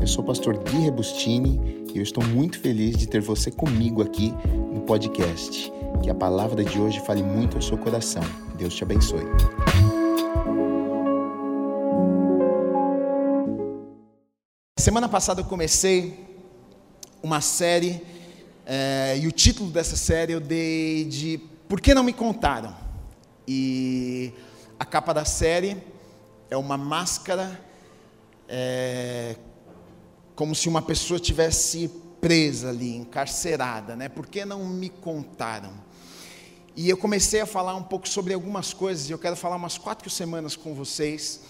Eu sou o pastor Gui Rebustini e eu estou muito feliz de ter você comigo aqui no podcast. Que a palavra de hoje fale muito ao seu coração. Deus te abençoe. Semana passada eu comecei uma série é, e o título dessa série eu dei de Por que não me contaram? E a capa da série é uma máscara é, como se uma pessoa tivesse presa ali, encarcerada, né? Por que não me contaram? E eu comecei a falar um pouco sobre algumas coisas, e eu quero falar umas quatro semanas com vocês,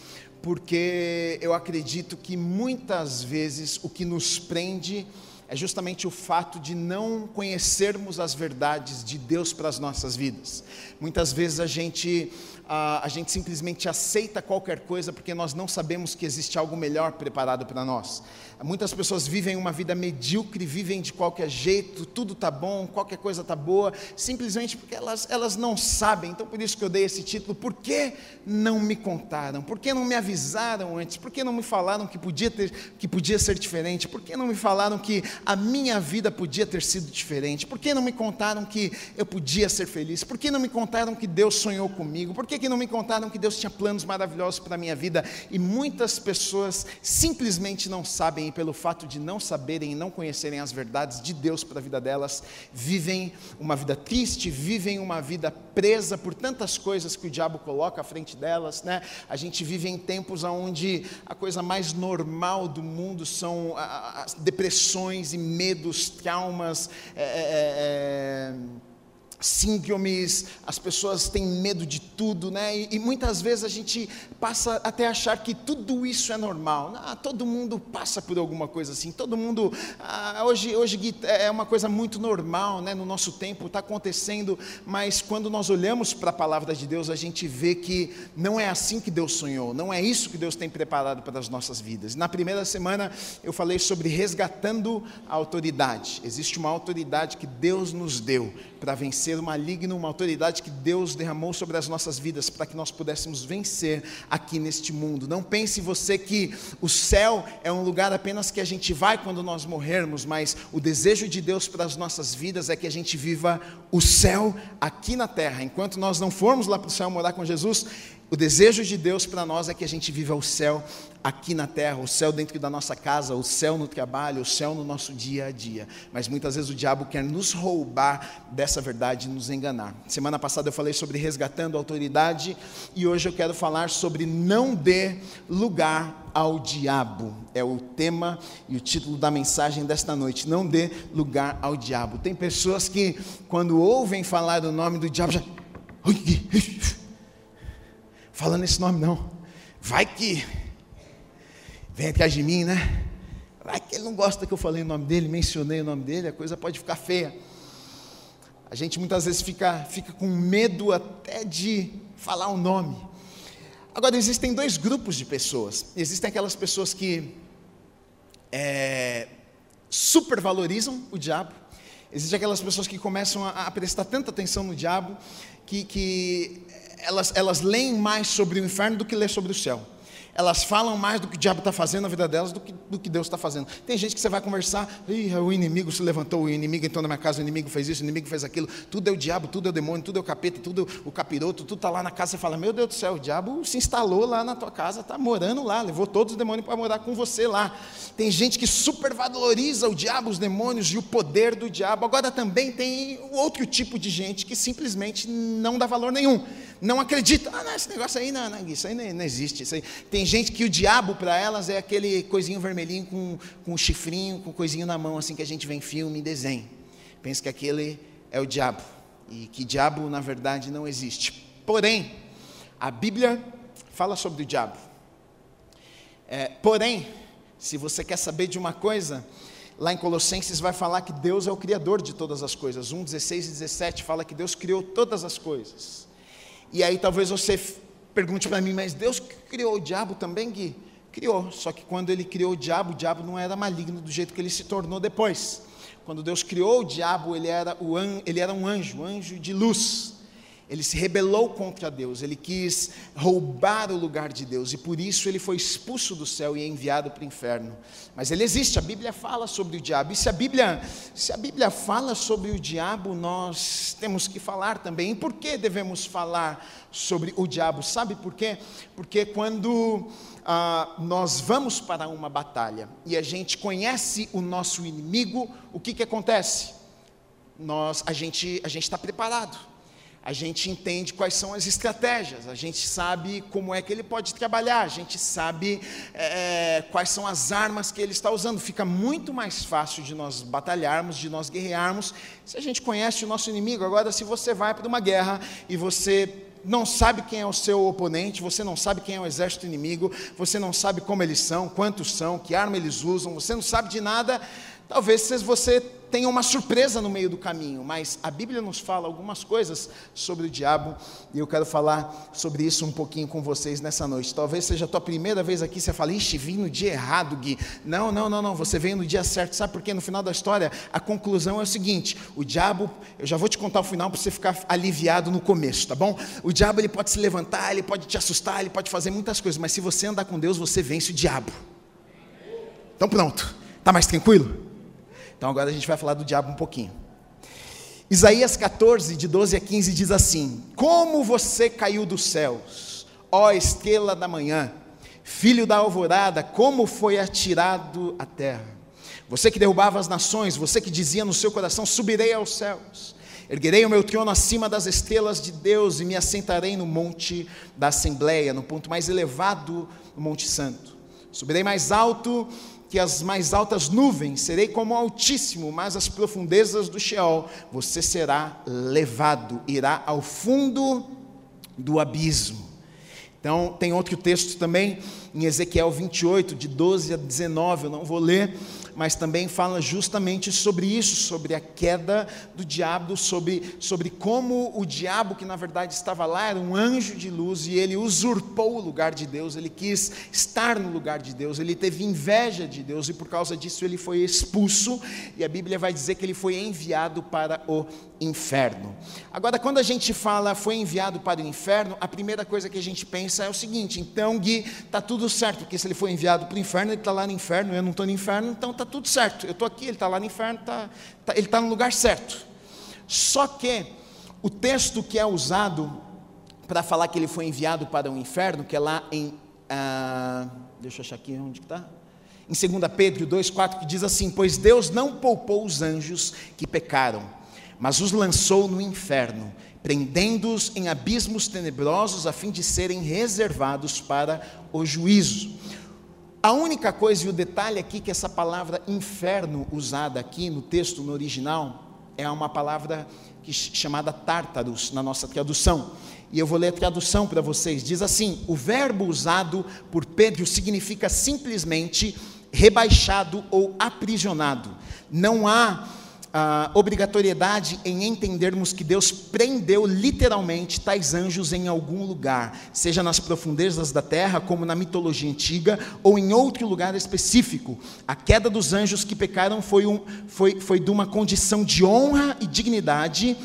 porque eu acredito que muitas vezes o que nos prende é justamente o fato de não conhecermos as verdades de Deus para as nossas vidas. Muitas vezes a gente a, a gente simplesmente aceita qualquer coisa porque nós não sabemos que existe algo melhor preparado para nós. Muitas pessoas vivem uma vida medíocre, vivem de qualquer jeito, tudo está bom, qualquer coisa está boa, simplesmente porque elas, elas não sabem. Então, por isso que eu dei esse título: Por que não me contaram? Por que não me avisaram antes? Por que não me falaram que podia, ter, que podia ser diferente? Por que não me falaram que a minha vida podia ter sido diferente? Por que não me contaram que eu podia ser feliz? Por que não me contaram que Deus sonhou comigo? Por que, que não me contaram que Deus tinha planos maravilhosos para a minha vida? E muitas pessoas simplesmente não sabem pelo fato de não saberem e não conhecerem as verdades de Deus para a vida delas, vivem uma vida triste, vivem uma vida presa por tantas coisas que o diabo coloca à frente delas, né? A gente vive em tempos onde a coisa mais normal do mundo são as depressões e medos, traumas, é, é, é, síndromes, as pessoas têm medo de tudo, né? E, e, muitas vezes a gente passa até achar que tudo isso é normal. Ah, todo mundo passa por alguma coisa assim. Todo mundo ah, hoje, hoje é uma coisa muito normal, né? No nosso tempo está acontecendo, mas quando nós olhamos para a palavra de Deus, a gente vê que não é assim que Deus sonhou. Não é isso que Deus tem preparado para as nossas vidas. Na primeira semana eu falei sobre resgatando a autoridade. Existe uma autoridade que Deus nos deu para vencer o maligno, uma autoridade que Deus derramou sobre as nossas vidas para que nós pudéssemos vencer aqui neste mundo. Não pense você que o céu é um lugar apenas que a gente vai quando nós morrermos, mas o desejo de Deus para as nossas vidas é que a gente viva o céu aqui na terra. Enquanto nós não formos lá para o céu morar com Jesus, o desejo de Deus para nós é que a gente viva o céu aqui na terra, o céu dentro da nossa casa, o céu no trabalho, o céu no nosso dia a dia. Mas muitas vezes o diabo quer nos roubar dessa verdade e nos enganar. Semana passada eu falei sobre resgatando a autoridade e hoje eu quero falar sobre não dê lugar ao diabo. É o tema e o título da mensagem desta noite. Não dê lugar ao diabo. Tem pessoas que quando ouvem falar o nome do diabo já falando esse nome não. Vai que vem atrás de mim, né? Vai que ele não gosta que eu falei o nome dele, mencionei o nome dele, a coisa pode ficar feia. A gente muitas vezes fica, fica com medo até de falar o nome. Agora, existem dois grupos de pessoas. Existem aquelas pessoas que é, supervalorizam o diabo. Existem aquelas pessoas que começam a, a prestar tanta atenção no diabo que, que elas, elas leem mais sobre o inferno do que lê sobre o céu elas falam mais do que o diabo está fazendo na vida delas do que, do que Deus está fazendo. Tem gente que você vai conversar, o inimigo se levantou, o inimigo entrou na minha casa, o inimigo fez isso, o inimigo fez aquilo, tudo é o diabo, tudo é o demônio, tudo é o capeta, tudo é o capiroto, tudo está lá na casa, você fala, meu Deus do céu, o diabo se instalou lá na tua casa, está morando lá, levou todos os demônios para morar com você lá. Tem gente que supervaloriza o diabo, os demônios e o poder do diabo. Agora também tem outro tipo de gente que simplesmente não dá valor nenhum, não acredita. Ah, não, esse negócio aí não, não isso aí não, não existe. Aí. Tem gente que o diabo para elas é aquele coisinho vermelhinho com, com chifrinho, com coisinho na mão, assim que a gente vê em filme, em desenho. Pensa que aquele é o diabo. E que diabo, na verdade, não existe. Porém, a Bíblia fala sobre o diabo. É, porém, se você quer saber de uma coisa, lá em Colossenses vai falar que Deus é o Criador de todas as coisas. 1, 16 e 17 fala que Deus criou todas as coisas. E aí talvez você pergunte para mim, mas Deus criou o diabo também, Gui? Criou, só que quando ele criou o diabo, o diabo não era maligno do jeito que ele se tornou depois. Quando Deus criou o diabo, ele era, o an, ele era um anjo, um anjo de luz. Ele se rebelou contra Deus, ele quis roubar o lugar de Deus e por isso ele foi expulso do céu e enviado para o inferno. Mas ele existe, a Bíblia fala sobre o diabo. E se a Bíblia, se a Bíblia fala sobre o diabo, nós temos que falar também. E por que devemos falar sobre o diabo? Sabe por quê? Porque quando ah, nós vamos para uma batalha e a gente conhece o nosso inimigo, o que, que acontece? Nós, a gente a está preparado a gente entende quais são as estratégias, a gente sabe como é que ele pode trabalhar, a gente sabe é, quais são as armas que ele está usando. Fica muito mais fácil de nós batalharmos, de nós guerrearmos, se a gente conhece o nosso inimigo. Agora, se você vai para uma guerra e você não sabe quem é o seu oponente, você não sabe quem é o exército inimigo, você não sabe como eles são, quantos são, que arma eles usam, você não sabe de nada, talvez você tenha uma surpresa no meio do caminho, mas a Bíblia nos fala algumas coisas sobre o diabo e eu quero falar sobre isso um pouquinho com vocês nessa noite. Talvez seja a tua primeira vez aqui, você fala, ixi, vim no dia errado, Gui. Não, não, não, não, você veio no dia certo, sabe por quê? No final da história, a conclusão é o seguinte: o diabo, eu já vou te contar o final para você ficar aliviado no começo, tá bom? O diabo ele pode se levantar, ele pode te assustar, ele pode fazer muitas coisas, mas se você andar com Deus, você vence o diabo. Então pronto, tá mais tranquilo? Então agora a gente vai falar do diabo um pouquinho. Isaías 14, de 12 a 15 diz assim: Como você caiu dos céus, ó estrela da manhã, filho da alvorada, como foi atirado à terra. Você que derrubava as nações, você que dizia no seu coração: Subirei aos céus. Erguerei o meu trono acima das estrelas de Deus e me assentarei no monte da Assembleia, no ponto mais elevado do Monte Santo. Subirei mais alto que as mais altas nuvens, serei como o Altíssimo, mas as profundezas do Sheol, você será levado, irá ao fundo do abismo. Então, tem outro texto também, em Ezequiel 28, de 12 a 19, eu não vou ler, mas também fala justamente sobre isso, sobre a queda do diabo, sobre, sobre como o diabo, que na verdade estava lá, era um anjo de luz e ele usurpou o lugar de Deus, ele quis estar no lugar de Deus, ele teve inveja de Deus e por causa disso ele foi expulso, e a Bíblia vai dizer que ele foi enviado para o inferno. Agora, quando a gente fala foi enviado para o inferno, a primeira coisa que a gente pensa é o seguinte: então, Gui, está tudo certo, porque se ele foi enviado para o inferno, ele está lá no inferno, eu não estou no inferno, então está tudo certo. Eu estou aqui, ele está lá no inferno, tá, tá, ele está no lugar certo. Só que o texto que é usado para falar que ele foi enviado para o inferno, que é lá em. Ah, deixa eu achar aqui onde está. Em 2 Pedro 2,4, que diz assim: Pois Deus não poupou os anjos que pecaram mas os lançou no inferno, prendendo-os em abismos tenebrosos, a fim de serem reservados para o juízo. A única coisa e o detalhe aqui que essa palavra inferno usada aqui no texto no original é uma palavra que, chamada tártaros na nossa tradução. E eu vou ler a tradução para vocês. Diz assim: o verbo usado por Pedro significa simplesmente rebaixado ou aprisionado. Não há a obrigatoriedade em entendermos que Deus prendeu literalmente tais anjos em algum lugar, seja nas profundezas da terra, como na mitologia antiga, ou em outro lugar específico. A queda dos anjos que pecaram foi, um, foi, foi de uma condição de honra e dignidade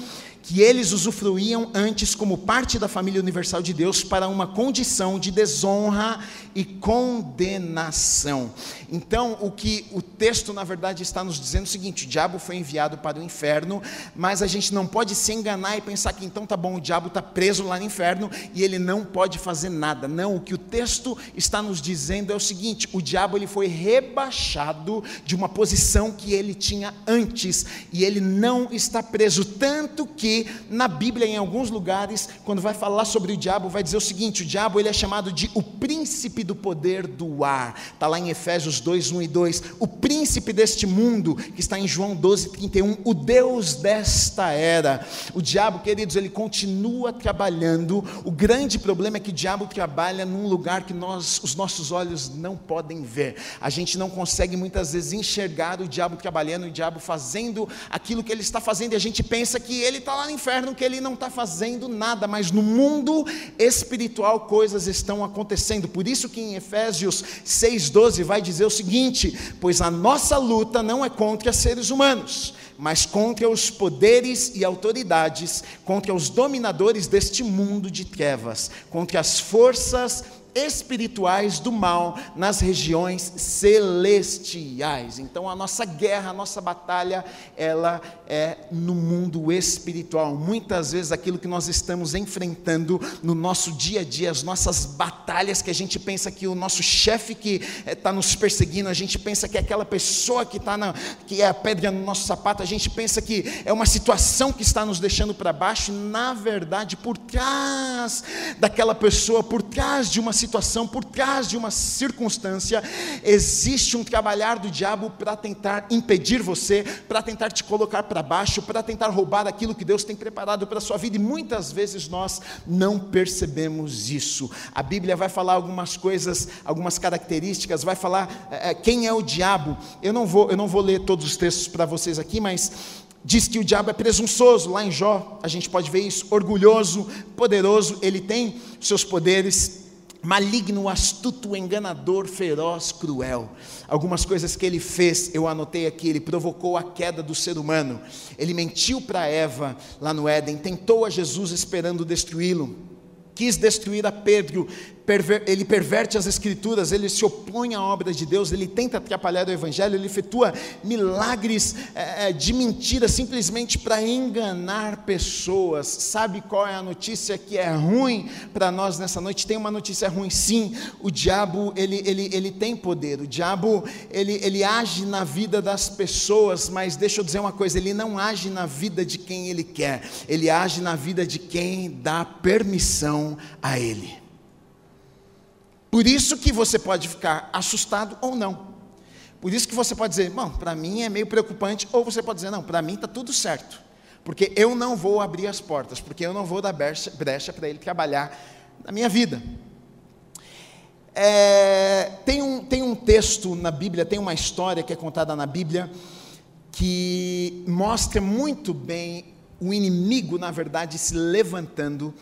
que eles usufruíam antes como parte da família universal de Deus para uma condição de desonra e condenação. Então, o que o texto na verdade está nos dizendo é o seguinte: o diabo foi enviado para o inferno, mas a gente não pode se enganar e pensar que então tá bom, o diabo está preso lá no inferno e ele não pode fazer nada. Não, o que o texto está nos dizendo é o seguinte: o diabo ele foi rebaixado de uma posição que ele tinha antes e ele não está preso tanto que na Bíblia, em alguns lugares, quando vai falar sobre o diabo, vai dizer o seguinte: o diabo ele é chamado de o príncipe do poder do ar. Está lá em Efésios 2, 1 e 2. O príncipe deste mundo, que está em João 12, 31, o Deus desta era. O diabo, queridos, ele continua trabalhando. O grande problema é que o diabo trabalha num lugar que nós, os nossos olhos não podem ver. A gente não consegue muitas vezes enxergar o diabo trabalhando, o diabo fazendo aquilo que ele está fazendo, e a gente pensa que ele está lá no inferno que ele não está fazendo nada, mas no mundo espiritual coisas estão acontecendo. Por isso que em Efésios 6,12 vai dizer o seguinte: pois a nossa luta não é contra seres humanos mas contra os poderes e autoridades, contra os dominadores deste mundo de trevas, contra as forças espirituais do mal nas regiões celestiais. Então a nossa guerra, a nossa batalha, ela é no mundo espiritual. Muitas vezes aquilo que nós estamos enfrentando no nosso dia a dia, as nossas batalhas que a gente pensa que o nosso chefe que está eh, nos perseguindo, a gente pensa que é aquela pessoa que está que é a pedra no nosso sapato, a gente pensa que é uma situação que está nos deixando para baixo, na verdade, por trás daquela pessoa, por trás de uma situação situação, por trás de uma circunstância, existe um trabalhar do diabo para tentar impedir você, para tentar te colocar para baixo, para tentar roubar aquilo que Deus tem preparado para a sua vida, e muitas vezes nós não percebemos isso. A Bíblia vai falar algumas coisas, algumas características, vai falar é, quem é o diabo. Eu não vou, eu não vou ler todos os textos para vocês aqui, mas diz que o diabo é presunçoso, lá em Jó a gente pode ver isso, orgulhoso, poderoso, ele tem seus poderes maligno, astuto, enganador, feroz, cruel. Algumas coisas que ele fez, eu anotei aqui, ele provocou a queda do ser humano. Ele mentiu para Eva lá no Éden, tentou a Jesus esperando destruí-lo. Quis destruir a Pedro, perver, ele perverte as escrituras, ele se opõe à obra de Deus, ele tenta atrapalhar o evangelho, ele efetua milagres é, de mentira simplesmente para enganar pessoas. Sabe qual é a notícia que é ruim para nós nessa noite? Tem uma notícia ruim, sim. O diabo ele, ele, ele tem poder. O diabo ele, ele age na vida das pessoas, mas deixa eu dizer uma coisa: ele não age na vida de quem ele quer. Ele age na vida de quem dá permissão a ele. Por isso que você pode ficar assustado ou não. Por isso que você pode dizer, bom, para mim é meio preocupante, ou você pode dizer, não, para mim está tudo certo. Porque eu não vou abrir as portas, porque eu não vou dar brecha para ele trabalhar na minha vida. É, tem, um, tem um texto na Bíblia, tem uma história que é contada na Bíblia, que mostra muito bem o inimigo, na verdade, se levantando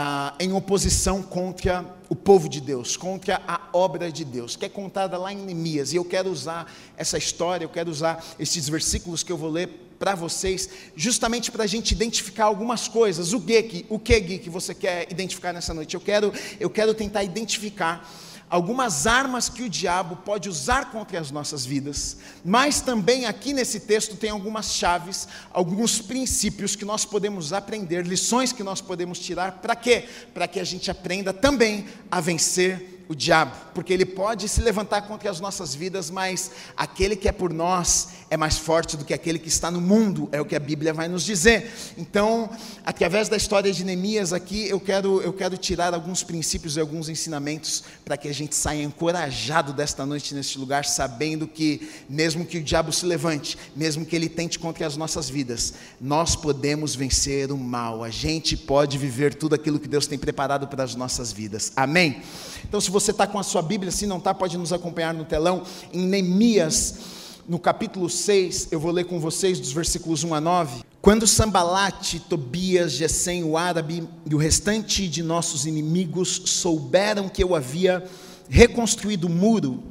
ah, em oposição contra o povo de Deus, contra a obra de Deus, que é contada lá em Neemias. E eu quero usar essa história, eu quero usar esses versículos que eu vou ler para vocês, justamente para a gente identificar algumas coisas. O que, o que, que você quer identificar nessa noite? Eu quero, eu quero tentar identificar algumas armas que o diabo pode usar contra as nossas vidas, mas também aqui nesse texto tem algumas chaves, alguns princípios que nós podemos aprender, lições que nós podemos tirar, para quê? Para que a gente aprenda também a vencer o diabo, porque ele pode se levantar contra as nossas vidas, mas aquele que é por nós é mais forte do que aquele que está no mundo, é o que a Bíblia vai nos dizer. Então, através da história de Neemias aqui, eu quero, eu quero tirar alguns princípios e alguns ensinamentos para que a gente saia encorajado desta noite neste lugar, sabendo que, mesmo que o diabo se levante, mesmo que ele tente contra as nossas vidas, nós podemos vencer o mal, a gente pode viver tudo aquilo que Deus tem preparado para as nossas vidas. Amém? Então, se você está com a sua Bíblia, se não está, pode nos acompanhar no telão, em Neemias, no capítulo 6, eu vou ler com vocês dos versículos 1 a 9. Quando Sambalate, Tobias, Gesem, o árabe e o restante de nossos inimigos souberam que eu havia reconstruído o muro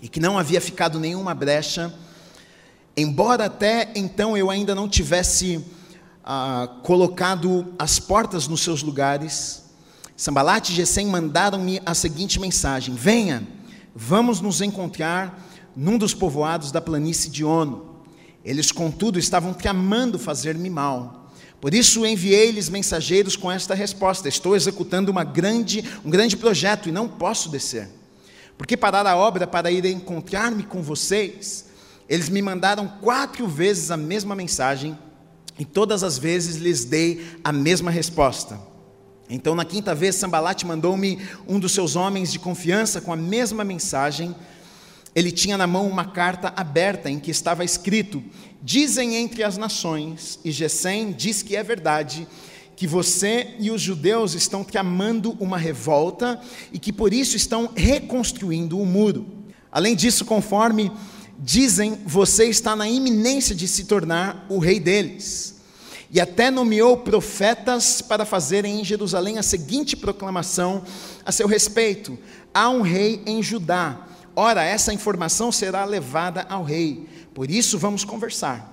e que não havia ficado nenhuma brecha, embora até então eu ainda não tivesse ah, colocado as portas nos seus lugares, Sambalat e Gesem mandaram-me a seguinte mensagem: Venha, vamos nos encontrar num dos povoados da planície de Ono. Eles, contudo, estavam tramando fazer-me mal. Por isso enviei-lhes mensageiros com esta resposta: Estou executando grande, um grande projeto e não posso descer. Porque parar a obra para ir encontrar-me com vocês? Eles me mandaram quatro vezes a mesma mensagem e todas as vezes lhes dei a mesma resposta. Então, na quinta vez, Sambalate mandou-me um dos seus homens de confiança com a mesma mensagem. Ele tinha na mão uma carta aberta em que estava escrito: Dizem entre as nações, e Gesem diz que é verdade, que você e os judeus estão tramando uma revolta e que por isso estão reconstruindo o muro. Além disso, conforme dizem, você está na iminência de se tornar o rei deles e até nomeou profetas para fazerem em Jerusalém a seguinte proclamação a seu respeito: há um rei em Judá. Ora, essa informação será levada ao rei. Por isso vamos conversar.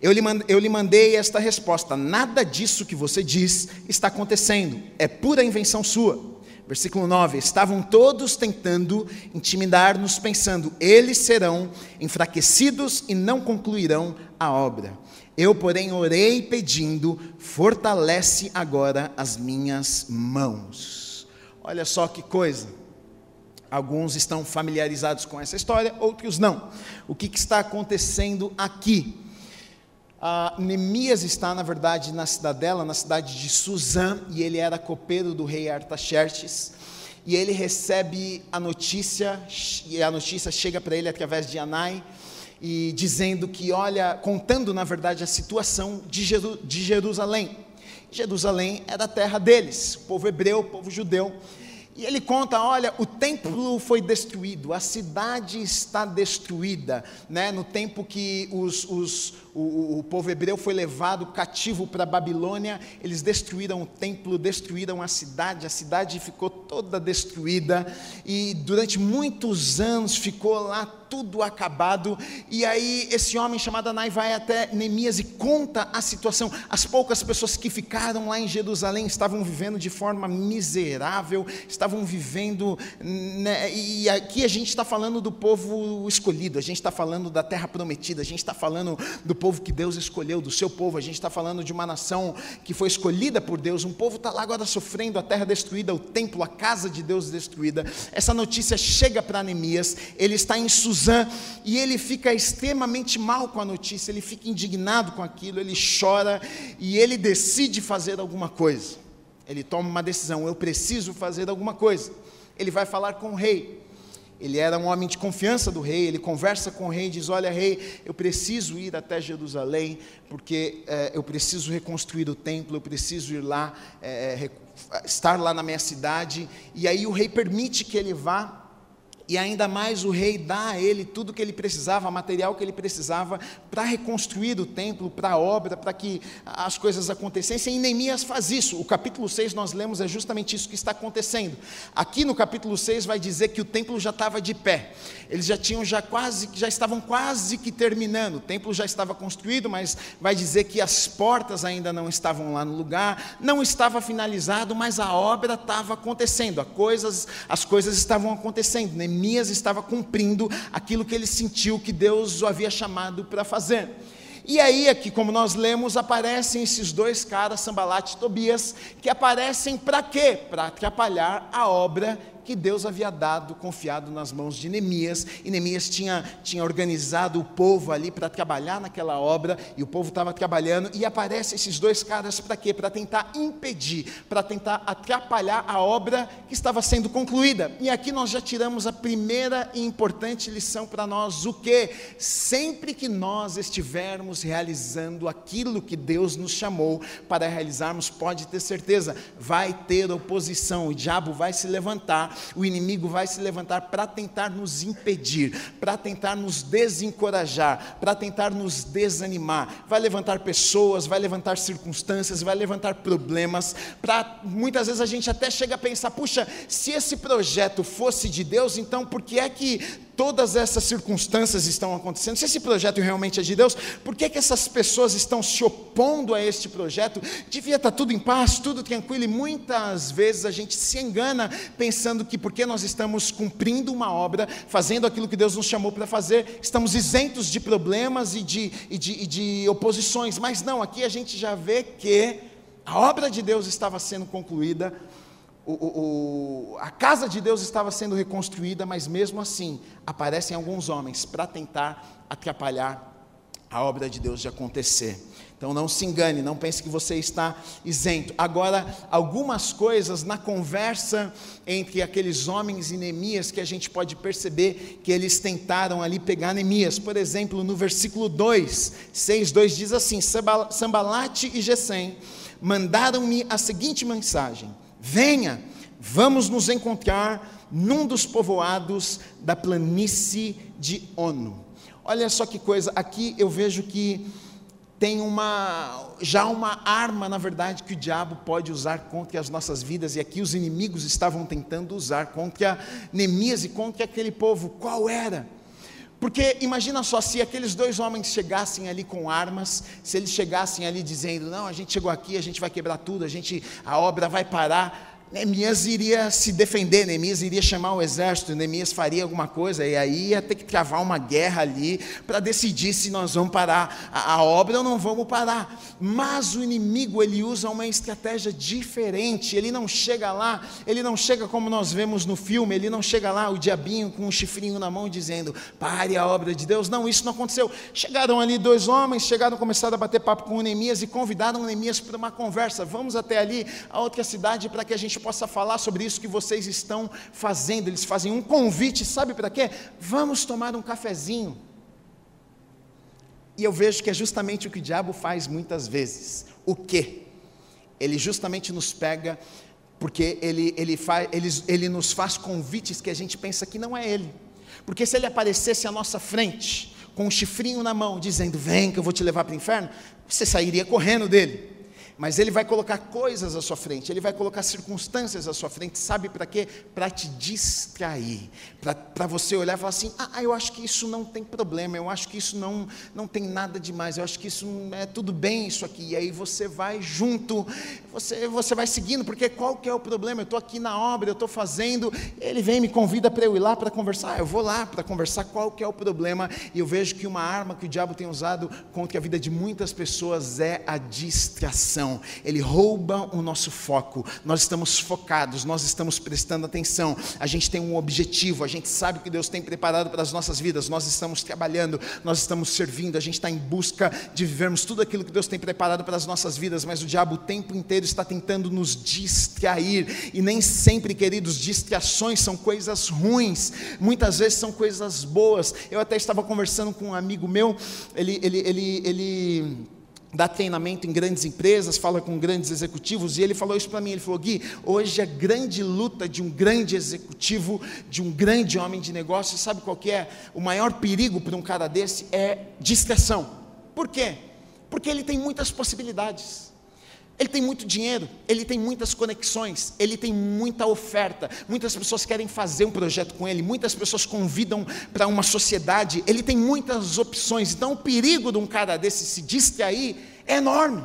Eu lhe, mandei, esta resposta: nada disso que você diz está acontecendo, é pura invenção sua. Versículo 9: Estavam todos tentando intimidar-nos, pensando, eles serão enfraquecidos e não concluirão a obra. Eu, porém, orei pedindo, fortalece agora as minhas mãos. Olha só que coisa. Alguns estão familiarizados com essa história, outros não. O que, que está acontecendo aqui? Ah, Neemias está, na verdade, na cidadela, na cidade de Suzã, e ele era copeiro do rei Artaxerxes, e ele recebe a notícia, e a notícia chega para ele através de Anai, e dizendo que, olha, contando, na verdade, a situação de, Jeru de Jerusalém. Jerusalém era a terra deles, o povo hebreu, o povo judeu, e ele conta: olha, o templo foi destruído, a cidade está destruída, né? no tempo que os, os, o, o, povo hebreu foi levado cativo para a Babilônia, eles destruíram o templo, destruíram a cidade, a cidade ficou toda destruída, e durante muitos anos ficou lá tudo acabado. E aí esse homem chamado Anai vai até Neemias e conta a situação. As poucas pessoas que ficaram lá em Jerusalém estavam vivendo de forma miserável, estavam vivendo. Né, e aqui a gente está falando do povo escolhido, a gente está falando da terra prometida, a gente está falando do povo que Deus escolheu, do seu povo, a gente está falando de uma nação que foi escolhida por Deus. Um povo está lá agora sofrendo, a terra destruída, o templo, a casa de Deus destruída. Essa notícia chega para Neemias, ele está em Suzã E ele fica extremamente mal com a notícia, ele fica indignado com aquilo, ele chora e ele decide fazer alguma coisa. Ele toma uma decisão: eu preciso fazer alguma coisa. Ele vai falar com o rei. Ele era um homem de confiança do rei, ele conversa com o rei e diz: Olha, rei, eu preciso ir até Jerusalém, porque é, eu preciso reconstruir o templo, eu preciso ir lá, é, estar lá na minha cidade. E aí o rei permite que ele vá, e ainda mais o rei dá a ele tudo que ele precisava, material que ele precisava para reconstruir o templo, para a obra, para que as coisas acontecessem. E Neemias faz isso. O capítulo 6 nós lemos é justamente isso que está acontecendo. Aqui no capítulo 6 vai dizer que o templo já estava de pé. Eles já tinham já quase, já estavam quase que terminando. O templo já estava construído, mas vai dizer que as portas ainda não estavam lá no lugar, não estava finalizado, mas a obra estava acontecendo. As coisas, as coisas estavam acontecendo. Neemias Neemias estava cumprindo aquilo que ele sentiu que Deus o havia chamado para fazer. E aí, aqui, como nós lemos, aparecem esses dois caras, Sambalat e Tobias, que aparecem para quê? Para atrapalhar a obra que Deus havia dado, confiado nas mãos de Neemias, e Neemias tinha, tinha organizado o povo ali para trabalhar naquela obra, e o povo estava trabalhando, e aparecem esses dois caras para quê? Para tentar impedir, para tentar atrapalhar a obra que estava sendo concluída. E aqui nós já tiramos a primeira e importante lição para nós, o que? Sempre que nós estivermos realizando aquilo que Deus nos chamou para realizarmos, pode ter certeza, vai ter oposição, o diabo vai se levantar o inimigo vai se levantar para tentar nos impedir, para tentar nos desencorajar, para tentar nos desanimar. Vai levantar pessoas, vai levantar circunstâncias, vai levantar problemas. Para muitas vezes a gente até chega a pensar: puxa, se esse projeto fosse de Deus, então por que é que todas essas circunstâncias estão acontecendo, se esse projeto realmente é de Deus, por que, que essas pessoas estão se opondo a este projeto? Devia estar tudo em paz, tudo tranquilo, e muitas vezes a gente se engana pensando que porque nós estamos cumprindo uma obra, fazendo aquilo que Deus nos chamou para fazer, estamos isentos de problemas e de, e de, e de oposições, mas não, aqui a gente já vê que a obra de Deus estava sendo concluída, o, o, a casa de Deus estava sendo reconstruída, mas mesmo assim aparecem alguns homens para tentar atrapalhar a obra de Deus de acontecer. Então não se engane, não pense que você está isento. Agora, algumas coisas na conversa entre aqueles homens e Neemias que a gente pode perceber que eles tentaram ali pegar Neemias. Por exemplo, no versículo 2, 6, 2 diz assim: Sambalate e Gesem mandaram-me a seguinte mensagem Venha, vamos nos encontrar num dos povoados da planície de Ono. Olha só que coisa, aqui eu vejo que tem uma já uma arma, na verdade, que o diabo pode usar contra as nossas vidas, e aqui os inimigos estavam tentando usar contra Neemias e contra aquele povo. Qual era? Porque imagina só, se aqueles dois homens chegassem ali com armas, se eles chegassem ali dizendo, não, a gente chegou aqui, a gente vai quebrar tudo, a gente, a obra vai parar, Neemias iria se defender, Neemias iria chamar o exército, Neemias faria alguma coisa, e aí ia ter que travar uma guerra ali para decidir se nós vamos parar a, a, obra ou não vamos parar. Mas o inimigo, ele usa uma estratégia diferente, ele não chega lá, ele não chega como nós vemos no filme, ele não chega lá, o diabinho com um chifrinho na mão dizendo, pare a obra de Deus. Não, isso não aconteceu. Chegaram ali dois homens, chegaram, começaram a bater papo com o Neemias e convidaram o Neemias para uma conversa. Vamos até ali, a outra cidade, para que a gente gente possa falar sobre isso que vocês estão fazendo. Eles fazem um convite, sabe para quê? Vamos tomar um cafezinho. E eu vejo que é justamente o que o diabo faz muitas vezes. O quê? Ele justamente nos pega, porque ele, ele, faz, ele, ele nos faz convites que a gente pensa que não é ele. Porque se ele aparecesse à nossa frente, com um chifrinho na mão, dizendo: Vem que eu vou te levar para o inferno, você sairia correndo dele. Mas Ele vai colocar coisas à sua frente, Ele vai colocar circunstâncias à sua frente, sabe para quê? Para te distrair, para você olhar e falar assim: ah, eu acho que isso não tem problema, eu acho que isso não, não tem nada demais, eu acho que isso é tudo bem, isso aqui. E aí você vai junto, você, você vai seguindo, porque qual que é o problema? Eu estou aqui na obra, eu estou fazendo, ele vem me convida para eu ir lá para conversar, eu vou lá para conversar, qual que é o problema? E eu vejo que uma arma que o diabo tem usado contra a vida de muitas pessoas é a distração atenção, ele rouba o nosso foco. Nós estamos focados, nós estamos prestando atenção, a gente tem um objetivo, a gente sabe o que Deus tem preparado para as nossas vidas, nós estamos trabalhando, nós estamos servindo, a gente está em busca de vivermos tudo aquilo que Deus tem preparado para as nossas vidas, mas o diabo o tempo inteiro está tentando nos distrair, e nem sempre, queridos, distrações são coisas ruins, muitas vezes são coisas boas. Eu até estava conversando com um amigo meu, ele, ele, ele, ele dá treinamento em grandes empresas, fala com grandes executivos, e ele falou isso para mim, ele falou, Gui, hoje a grande luta de um grande executivo, de um grande homem de negócio, sabe qual que é? O maior perigo para um cara desse é distração. Por quê? Porque ele tem muitas possibilidades. Ele tem muito dinheiro, ele tem muitas conexões, ele tem muita oferta. Muitas pessoas querem fazer um projeto com ele, muitas pessoas convidam para uma sociedade. Ele tem muitas opções. Então, o perigo de um cara desse se distrair é enorme.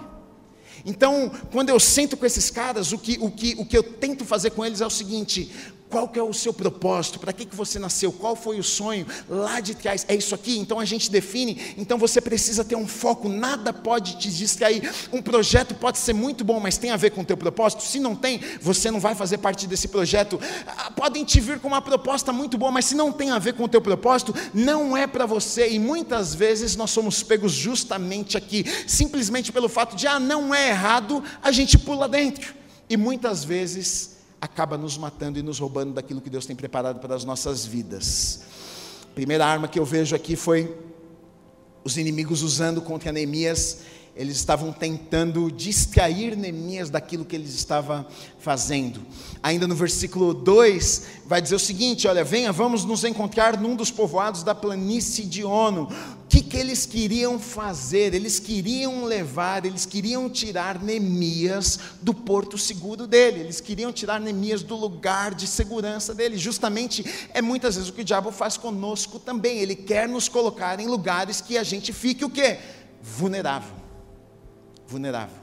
Então, quando eu sento com esses caras, o que, o, que, o que eu tento fazer com eles é o seguinte: qual que é o seu propósito? Para que, que você nasceu? Qual foi o sonho lá de trás? É isso aqui? Então a gente define. Então você precisa ter um foco. Nada pode te distrair. Um projeto pode ser muito bom, mas tem a ver com o teu propósito? Se não tem, você não vai fazer parte desse projeto. Ah, podem te vir com uma proposta muito boa, mas se não tem a ver com o teu propósito, não é para você. E muitas vezes nós somos pegos justamente aqui, simplesmente pelo fato de, ah, não é errado, a gente pula dentro. E muitas vezes acaba nos matando e nos roubando daquilo que Deus tem preparado para as nossas vidas. A primeira arma que eu vejo aqui foi os inimigos usando contra Neemias eles estavam tentando distrair Neemias daquilo que eles estavam fazendo. Ainda no versículo 2, vai dizer o seguinte: Olha, venha, vamos nos encontrar num dos povoados da planície de Ono. O que, que eles queriam fazer? Eles queriam levar, eles queriam tirar Neemias do porto seguro dele, eles queriam tirar Neemias do lugar de segurança dele. Justamente é muitas vezes o que o diabo faz conosco também. Ele quer nos colocar em lugares que a gente fique o quê? Vulnerável vulnerável.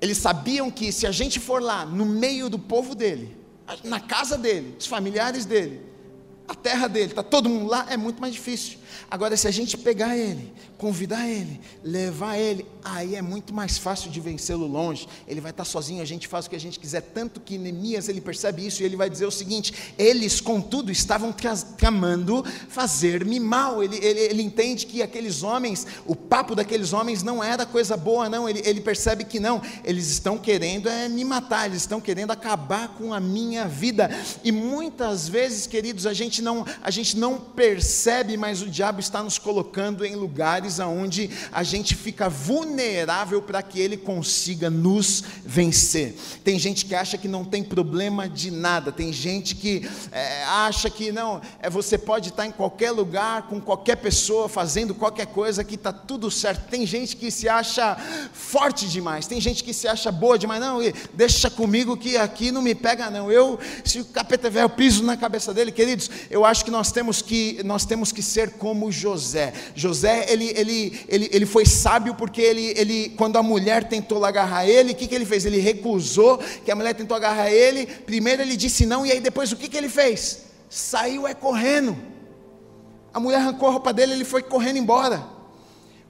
Eles sabiam que se a gente for lá, no meio do povo dele, na casa dele, dos familiares dele, a terra dele, está todo mundo lá, é muito mais difícil. Agora, se a gente pegar ele, convidar ele, levar ele, aí é muito mais fácil de vencê-lo longe. Ele vai estar sozinho, a gente faz o que a gente quiser. Tanto que Neemias ele percebe isso e ele vai dizer o seguinte: eles, contudo, estavam tramando fazer-me mal. Ele, ele, ele entende que aqueles homens, o papo daqueles homens não era coisa boa, não. Ele, ele percebe que não, eles estão querendo é me matar, eles estão querendo acabar com a minha vida. E muitas vezes, queridos, a gente não, a gente não percebe, mas o diabo diabo está nos colocando em lugares onde a gente fica vulnerável para que ele consiga nos vencer. Tem gente que acha que não tem problema de nada, tem gente que é, acha que não, é, você pode estar em qualquer lugar, com qualquer pessoa, fazendo qualquer coisa que está tudo certo. Tem gente que se acha forte demais, tem gente que se acha boa demais, não, deixa comigo que aqui não me pega, não. Eu, se o capeta vier, eu piso na cabeça dele, queridos, eu acho que nós temos que, nós temos que ser como José. José, ele, ele, ele, ele foi sábio porque ele, ele, quando a mulher tentou agarrar ele, o que, que ele fez? Ele recusou que a mulher tentou agarrar ele, primeiro ele disse não, e aí depois o que, que ele fez? Saiu é correndo. A mulher arrancou a roupa dele, ele foi correndo embora.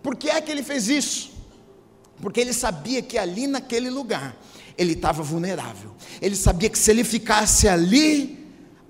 Por que é que ele fez isso? Porque ele sabia que ali naquele lugar ele estava vulnerável. Ele sabia que se ele ficasse ali,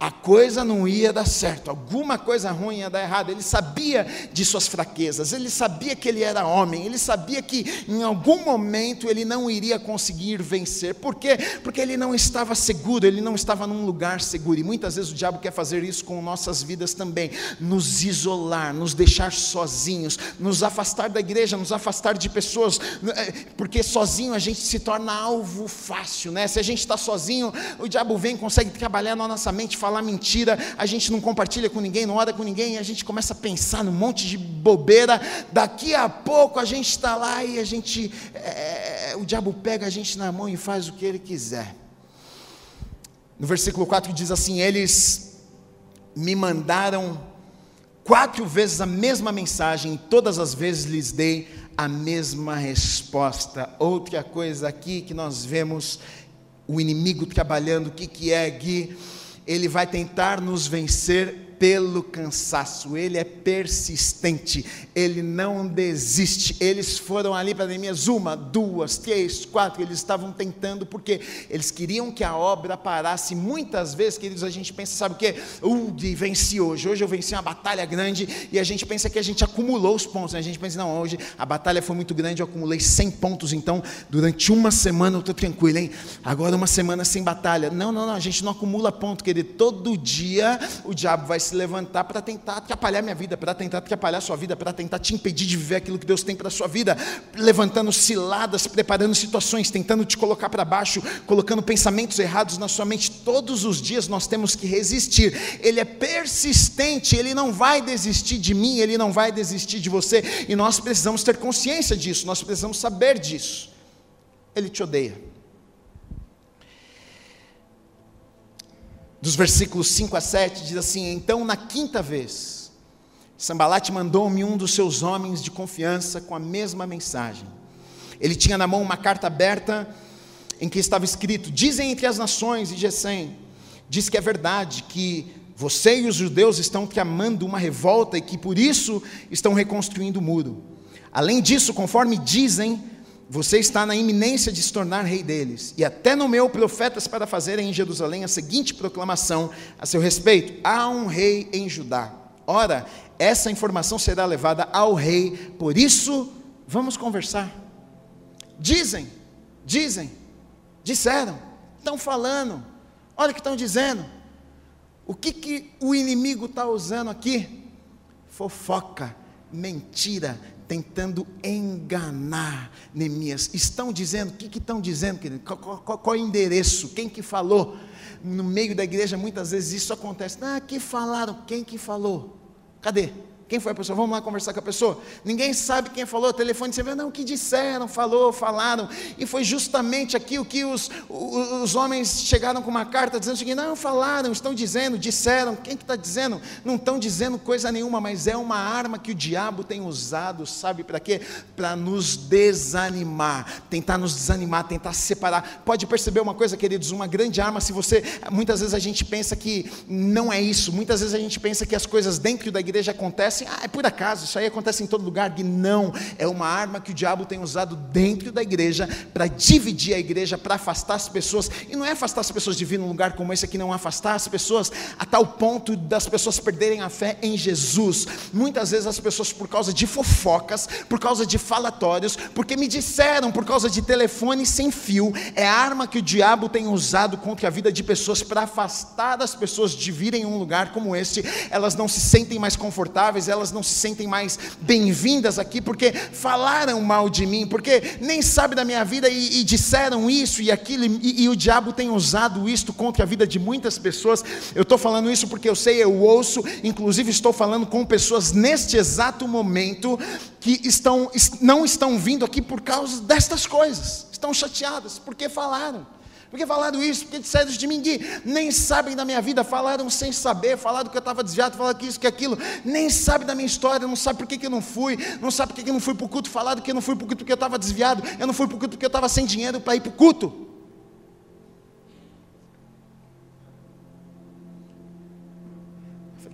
a coisa não ia dar certo, alguma coisa ruim ia dar errado. Ele sabia de suas fraquezas, ele sabia que ele era homem, ele sabia que em algum momento ele não iria conseguir vencer. Por quê? Porque ele não estava seguro, ele não estava num lugar seguro. E muitas vezes o diabo quer fazer isso com nossas vidas também, nos isolar, nos deixar sozinhos, nos afastar da igreja, nos afastar de pessoas, eh, porque sozinho a gente se torna alvo fácil, né? Se a gente está sozinho, o diabo vem, consegue trabalhar na nossa mente, falar falar mentira, a gente não compartilha com ninguém, não ora com ninguém, a gente começa a pensar num monte de bobeira. Daqui a pouco a gente está lá e a gente, é, o diabo pega a gente na mão e faz o que ele quiser. No versículo 4 diz assim: Eles me mandaram quatro vezes a mesma mensagem, e todas as vezes lhes dei a mesma resposta. Outra coisa aqui que nós vemos o inimigo trabalhando, o que, que é, Gui? Ele vai tentar nos vencer pelo cansaço, ele é persistente, ele não desiste. Eles foram ali para Neemias uma, duas, três, quatro, eles estavam tentando porque eles queriam que a obra parasse. Muitas vezes, queridos, a gente pensa, sabe o que? Uh, venci hoje, hoje eu venci uma batalha grande e a gente pensa que a gente acumulou os pontos. Né? A gente pensa, não, hoje a batalha foi muito grande, eu acumulei 100 pontos, então durante uma semana eu estou tranquilo, hein? Agora uma semana sem batalha. Não, não, não, a gente não acumula ponto, querido. Todo dia o diabo vai se se levantar para tentar atrapalhar minha vida, para tentar atrapalhar sua vida, para tentar te impedir de viver aquilo que Deus tem para sua vida, levantando ciladas, preparando situações, tentando te colocar para baixo, colocando pensamentos errados na sua mente. Todos os dias nós temos que resistir. Ele é persistente, ele não vai desistir de mim, ele não vai desistir de você, e nós precisamos ter consciência disso, nós precisamos saber disso. Ele te odeia. Dos versículos 5 a 7, diz assim: Então, na quinta vez, Sambalate mandou-me um dos seus homens de confiança com a mesma mensagem. Ele tinha na mão uma carta aberta em que estava escrito: Dizem entre as nações, e Gesem, diz que é verdade, que você e os judeus estão tramando uma revolta e que por isso estão reconstruindo o muro. Além disso, conforme dizem, você está na iminência de se tornar rei deles, e até nomeou profetas para fazerem em Jerusalém a seguinte proclamação a seu respeito: há um rei em Judá. Ora, essa informação será levada ao rei, por isso vamos conversar. Dizem, dizem, disseram, estão falando, olha o que estão dizendo. O que, que o inimigo está usando aqui? Fofoca, mentira, tentando enganar Neemias. Estão dizendo, o que, que estão dizendo, querido? Qual, qual, qual, é endereço? Quem que falou? No meio da igreja, muitas vezes isso acontece. Ah, que falaram? Quem que falou? Cadê? Quem foi a pessoa? Vamos lá conversar com a pessoa. Ninguém sabe quem falou, telefone você vê, não, o que disseram, falou, falaram. E foi justamente aqui o que os, os, os homens chegaram com uma carta dizendo o seguinte: não, falaram, estão dizendo, disseram. Quem que está dizendo? Não estão dizendo coisa nenhuma, mas é uma arma que o diabo tem usado, sabe para quê? Para nos desanimar, tentar nos desanimar, tentar separar. Pode perceber uma coisa, queridos, uma grande arma, se você. Muitas vezes a gente pensa que não é isso, muitas vezes a gente pensa que as coisas dentro da igreja acontecem assim, ah, é por acaso, isso aí acontece em todo lugar. E não, é uma arma que o diabo tem usado dentro da igreja para dividir a igreja, para afastar as pessoas. E não é afastar as pessoas de vir num lugar como esse aqui, não, afastar as pessoas a tal ponto das pessoas perderem a fé em Jesus. Muitas vezes as pessoas, por causa de fofocas, por causa de falatórios, porque me disseram, por causa de telefone sem fio, é a arma que o diabo tem usado contra a vida de pessoas para afastar as pessoas de virem em um lugar como este. Elas não se sentem mais confortáveis, elas não se sentem mais bem-vindas aqui porque falaram mal de mim, porque nem sabem da minha vida e, e disseram isso e aquilo, e, e, o diabo tem usado isto contra a vida de muitas pessoas. Eu estou falando isso porque eu sei, eu ouço, inclusive estou falando com pessoas neste exato momento que estão, não estão vindo aqui por causa destas coisas, estão chateadas, porque falaram Porque falaram isso, porque disseram isso de mim, nem sabem da minha vida, falaram sem saber, falaram que eu estava desviado, falaram que isso, que aquilo, nem sabe da minha história, não sabe por que, que eu não fui, não sabe por que, que eu não fui para o culto, falaram que eu não fui para o culto porque eu estava desviado, eu não fui para o culto porque eu estava sem dinheiro para ir para o culto.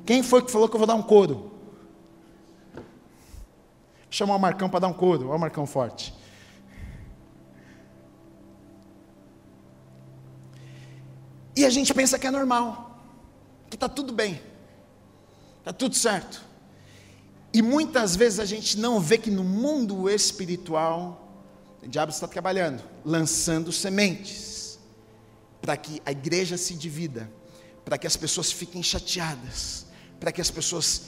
Quem foi que falou que eu vou dar um couro? Chamar o Marcão para dar um couro, olha o Marcão forte. E a gente pensa que é normal, que está tudo bem, está tudo certo. E muitas vezes a gente não vê que no mundo espiritual, o diabo está trabalhando, lançando sementes, para que a igreja se divida, para que as pessoas fiquem chateadas, para que as pessoas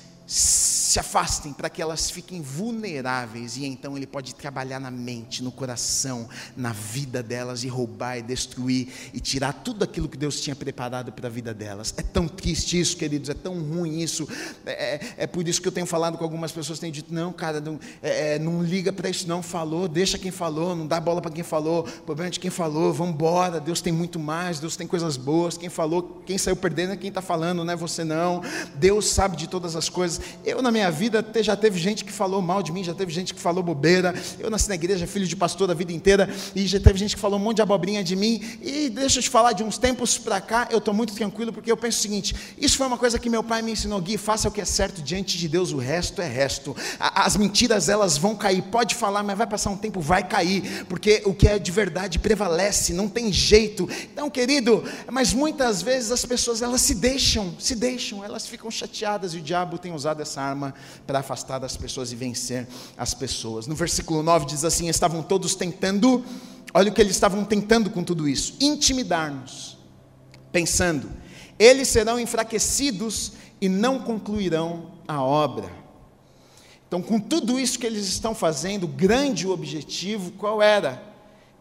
se afastem, para que elas fiquem vulneráveis, e então Ele pode trabalhar na mente, no coração, na vida delas, e roubar e destruir, e tirar tudo aquilo que Deus tinha preparado para a vida delas. É tão triste isso, queridos, é tão ruim isso. É, é, é por isso que eu tenho falado com algumas pessoas, têm dito: não, cara, não, é, é não liga para isso, não. Falou, deixa quem falou, não dá bola para quem falou, problema é de quem falou, vamos embora. Deus tem muito mais, Deus tem coisas boas. Quem falou, quem saiu perdendo é quem está falando, não é você não. Deus sabe de todas as coisas. Eu, na minha vida, já teve gente que falou mal de mim, já teve gente que falou bobeira. Eu nasci na igreja, filho de pastor a vida inteira, e já teve gente que falou um monte de abobrinha de mim. E deixa eu te falar, de uns tempos para cá, eu estou muito tranquilo, porque eu penso o seguinte: isso foi uma coisa que meu pai me ensinou, Gui, faça o que é certo diante de Deus, o resto é resto. As mentiras, elas vão cair, pode falar, mas vai passar um tempo, vai cair, porque o que é de verdade prevalece, não tem jeito. Então, querido, mas muitas vezes as pessoas, elas se deixam, se deixam, elas ficam chateadas, e o diabo tem usado essa arma para afastar das pessoas e vencer as pessoas. No versículo 9 diz assim: estavam todos tentando, olha o que eles estavam tentando com tudo isso: intimidar-nos, pensando, eles serão enfraquecidos e não concluirão a obra. Então, com tudo isso que eles estão fazendo, o grande objetivo qual era?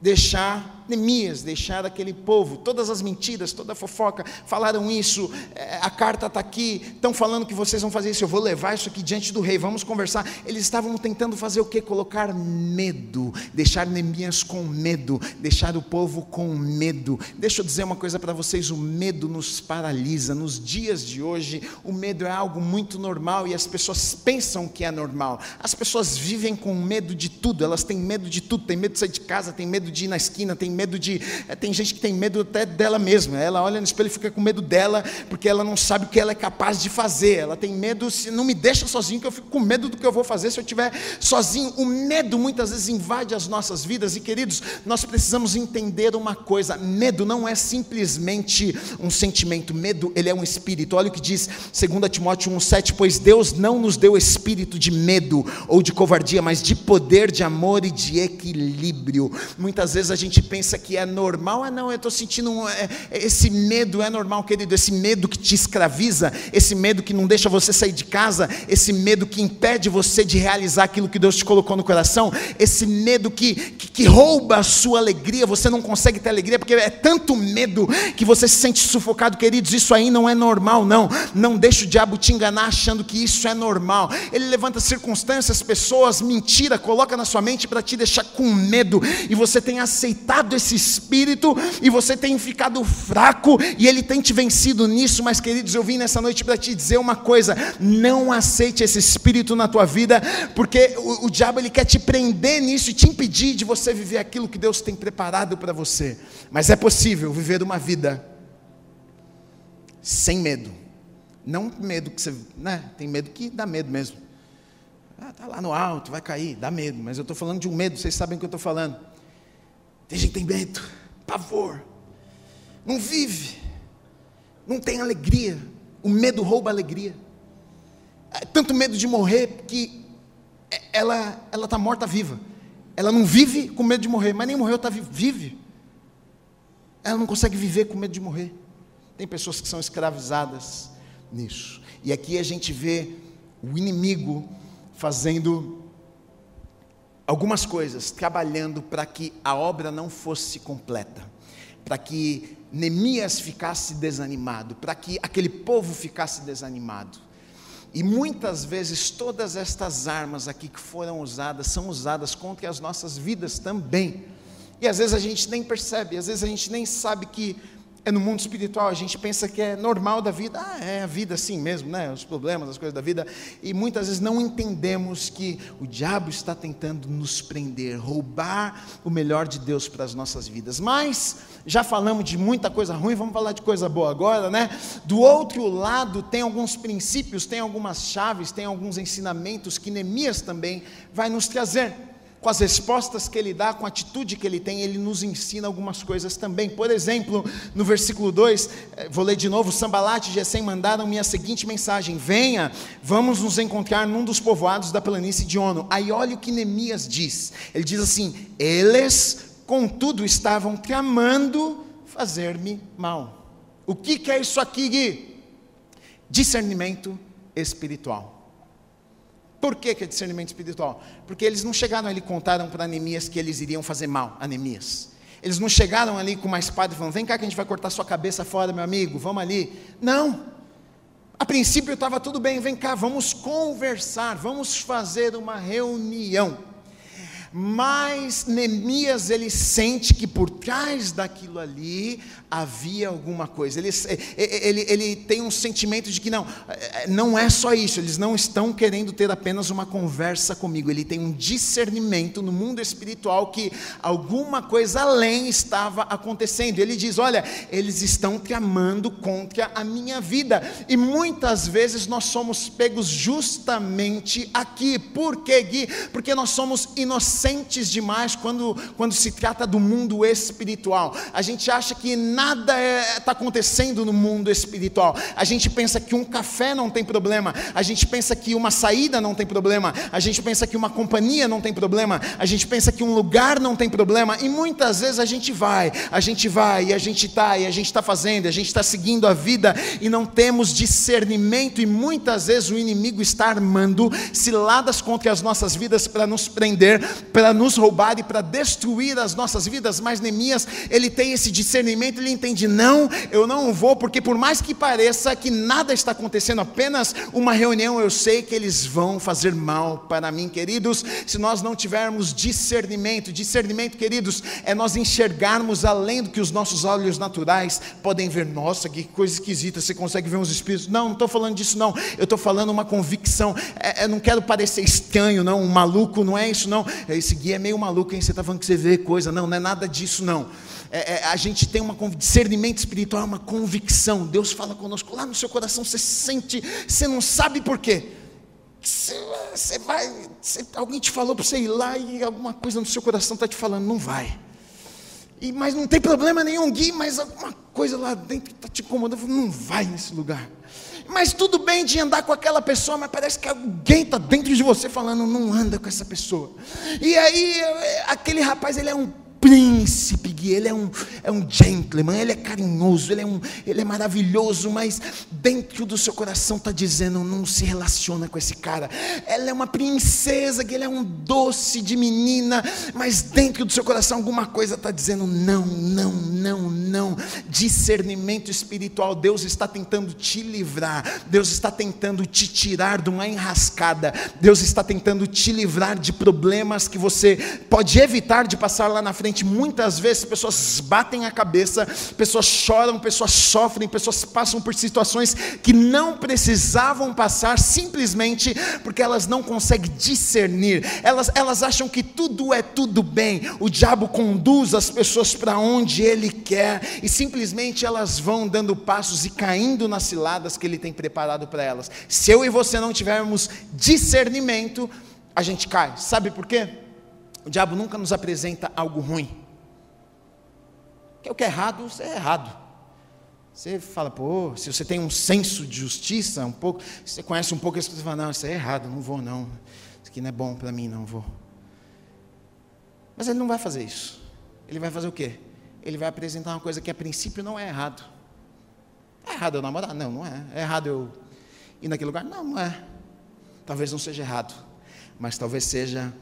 Deixar Neemias, deixar aquele povo, todas as mentiras, toda a fofoca, falaram isso, é, a carta está aqui, estão falando que vocês vão fazer isso, eu vou levar isso aqui diante do rei, vamos conversar. Eles estavam tentando fazer o que? Colocar medo, deixar Neemias com medo, deixar o povo com medo. Deixa eu dizer uma coisa para vocês: o medo nos paralisa. Nos dias de hoje, o medo é algo muito normal e as pessoas pensam que é normal. As pessoas vivem com medo de tudo, elas têm medo de tudo, têm medo de sair de casa, têm medo de ir na esquina, têm medo de. É, tem gente que tem medo até dela mesma. Ela olha no espelho e fica com medo dela, porque ela não sabe o que ela é capaz de fazer. Ela tem medo, se não me deixa sozinho, que eu fico com medo do que eu vou fazer se eu estiver sozinho. O medo muitas vezes invade as nossas vidas, e queridos, nós precisamos entender uma coisa: medo não é simplesmente um sentimento, medo, ele é um espírito. Olha o que diz 2 Timóteo 1,7: Pois Deus não nos deu espírito de medo ou de covardia, mas de poder, de amor e de equilíbrio. Muitas vezes a gente pensa pensa que é normal, ah não, eu estou sentindo um, é, esse medo é normal, querido, esse medo que te escraviza, esse medo que não deixa você sair de casa, esse medo que impede você de realizar aquilo que Deus te colocou no coração, esse medo que, que, que rouba a sua alegria, você não consegue ter alegria, porque é tanto medo que você se sente sufocado, queridos, isso aí não é normal, não, não deixa o diabo te enganar achando que isso é normal, ele levanta circunstâncias, pessoas, mentira, coloca na sua mente para te deixar com medo, e você tem aceitado esse espírito e você tem ficado fraco e ele tem te vencido nisso, mas queridos, eu vim nessa noite para te dizer uma coisa: não aceite esse espírito na tua vida, porque o, o diabo ele quer te prender nisso e te impedir de você viver aquilo que Deus tem preparado para você. Mas é possível viver uma vida sem medo. Não medo que você, né? Tem medo que dá medo mesmo. Ah, tá lá no alto, vai cair, dá medo. Mas eu estou falando de um medo, vocês sabem o que eu estou falando. Tem gente que tem medo, pavor, não vive, não tem alegria. O medo rouba a alegria. É tanto medo de morrer que ela ela está morta viva. Ela não vive com medo de morrer, mas nem morreu, está vive. Ela não consegue viver com medo de morrer. Tem pessoas que são escravizadas nisso. E aqui a gente vê o inimigo fazendo algumas coisas, trabalhando para que a obra não fosse completa, para que Neemias ficasse desanimado, para que aquele povo ficasse desanimado. E muitas vezes todas estas armas aqui que foram usadas são usadas contra as nossas vidas também. E às vezes a gente nem percebe, às vezes a gente nem sabe que é no mundo espiritual, a gente pensa que é normal da vida, ah, é a vida assim mesmo, né? Os problemas, as coisas da vida, e muitas vezes não entendemos que o diabo está tentando nos prender, roubar o melhor de Deus para as nossas vidas. Mas já falamos de muita coisa ruim, vamos falar de coisa boa agora, né? Do outro lado, tem alguns princípios, tem algumas chaves, tem alguns ensinamentos que Neemias também vai nos trazer com as respostas que ele dá, com a atitude que ele tem, ele nos ensina algumas coisas também. Por exemplo, no versículo 2, eh, vou ler de novo: Sambalat e Gesem mandaram-me a seguinte mensagem: Venha, vamos nos encontrar num dos povoados da planície de Ono. Aí olha o que Neemias diz: ele diz assim: Eles, contudo, estavam tramando fazer-me mal. O que, que é isso aqui, Gui? Discernimento espiritual. Por que, que é discernimento espiritual? Porque eles não chegaram ali e contaram para Anemias que eles iriam fazer mal Anemias. Eles não chegaram ali com uma espada e falaram: vem cá que a gente vai cortar sua cabeça fora, meu amigo, vamos ali. Não. A princípio estava tudo bem, vem cá, vamos conversar, vamos fazer uma reunião. Mas Neemias ele sente que por trás daquilo ali havia alguma coisa. Ele, ele, ele tem um sentimento de que não, não é só isso, eles não estão querendo ter apenas uma conversa comigo. Ele tem um discernimento no mundo espiritual que alguma coisa além estava acontecendo. Ele diz: Olha, eles estão tramando contra a minha vida. E muitas vezes nós somos pegos justamente aqui. Por quê, Gui? Porque nós somos inocentes demais quando, quando se trata do mundo espiritual. A gente acha que nada está é, tá acontecendo no mundo espiritual. A gente pensa que um café não tem problema, a gente pensa que uma saída não tem problema, a gente pensa que uma companhia não tem problema, a gente pensa que um lugar não tem problema, e muitas vezes a gente vai, a gente vai, e a gente está, e a gente está fazendo, a gente está seguindo a vida, e não temos discernimento, e muitas vezes o inimigo está armando ciladas contra as nossas vidas para nos prender, para nos roubar e para destruir as nossas vidas, mas Neemias, ele tem esse discernimento, ele ele entende: não, eu não vou, porque por mais que pareça que nada está acontecendo, apenas uma reunião, eu sei que eles vão fazer mal para mim, queridos. Se nós não tivermos discernimento, discernimento, queridos, é nós enxergarmos além do que os nossos olhos naturais podem ver. Nossa, que coisa esquisita, você consegue ver uns espíritos? Não, não estou falando disso, não. Eu estou falando uma convicção. É, eu não quero parecer estranho, não, um maluco, não é isso, não. Esse guia é meio maluco, hein? Você está falando que você vê coisa. Não, não é nada disso, não é, é, a gente tem um discernimento espiritual, uma convicção. Deus fala conosco lá no seu coração, você sente, você não sabe por quê. Você, você vai, você, alguém te falou para você ir lá e alguma coisa no seu coração está te falando, não vai. E, mas não tem problema nenhum, Gui, mas alguma coisa lá dentro está te incomodando, não vai nesse lugar. Mas tudo bem de andar com aquela pessoa, mas parece que alguém está dentro de você falando, não anda com essa pessoa. E aí, aquele rapaz, ele é um príncipe, ele é um, é um gentleman, ele é carinhoso, ele é, um, ele é maravilhoso, mas dentro do seu coração está dizendo: não se relaciona com esse cara. Ela é uma princesa, que ele é um doce de menina, mas dentro do seu coração alguma coisa está dizendo: não, não, não, não. Discernimento espiritual, Deus está tentando te livrar, Deus está tentando te tirar de uma enrascada, Deus está tentando te livrar de problemas que você pode evitar de passar lá na frente muitas vezes pessoas batem a cabeça, pessoas choram, pessoas sofrem, pessoas passam por situações que não precisavam passar simplesmente porque elas não conseguem discernir, elas, elas acham que tudo é tudo bem, o diabo conduz as pessoas para onde ele quer e simplesmente elas vão dando passos e caindo nas ciladas que ele tem preparado para elas. Se eu e você não tivermos discernimento, a gente cai. Sabe por quê? O diabo nunca nos apresenta algo ruim. Que é o que é errado, é errado. Você fala, pô, se você tem um senso de justiça, um pouco, você conhece um pouco isso, você fala, não, isso é errado, não vou não. Isso aqui não é bom para mim, não vou. Mas ele não vai fazer isso. Ele vai fazer o quê? Ele vai apresentar uma coisa que a princípio não é errado. É errado eu namorar? Não, não é. É errado eu ir naquele lugar? Não, não é. Talvez não seja errado, mas talvez seja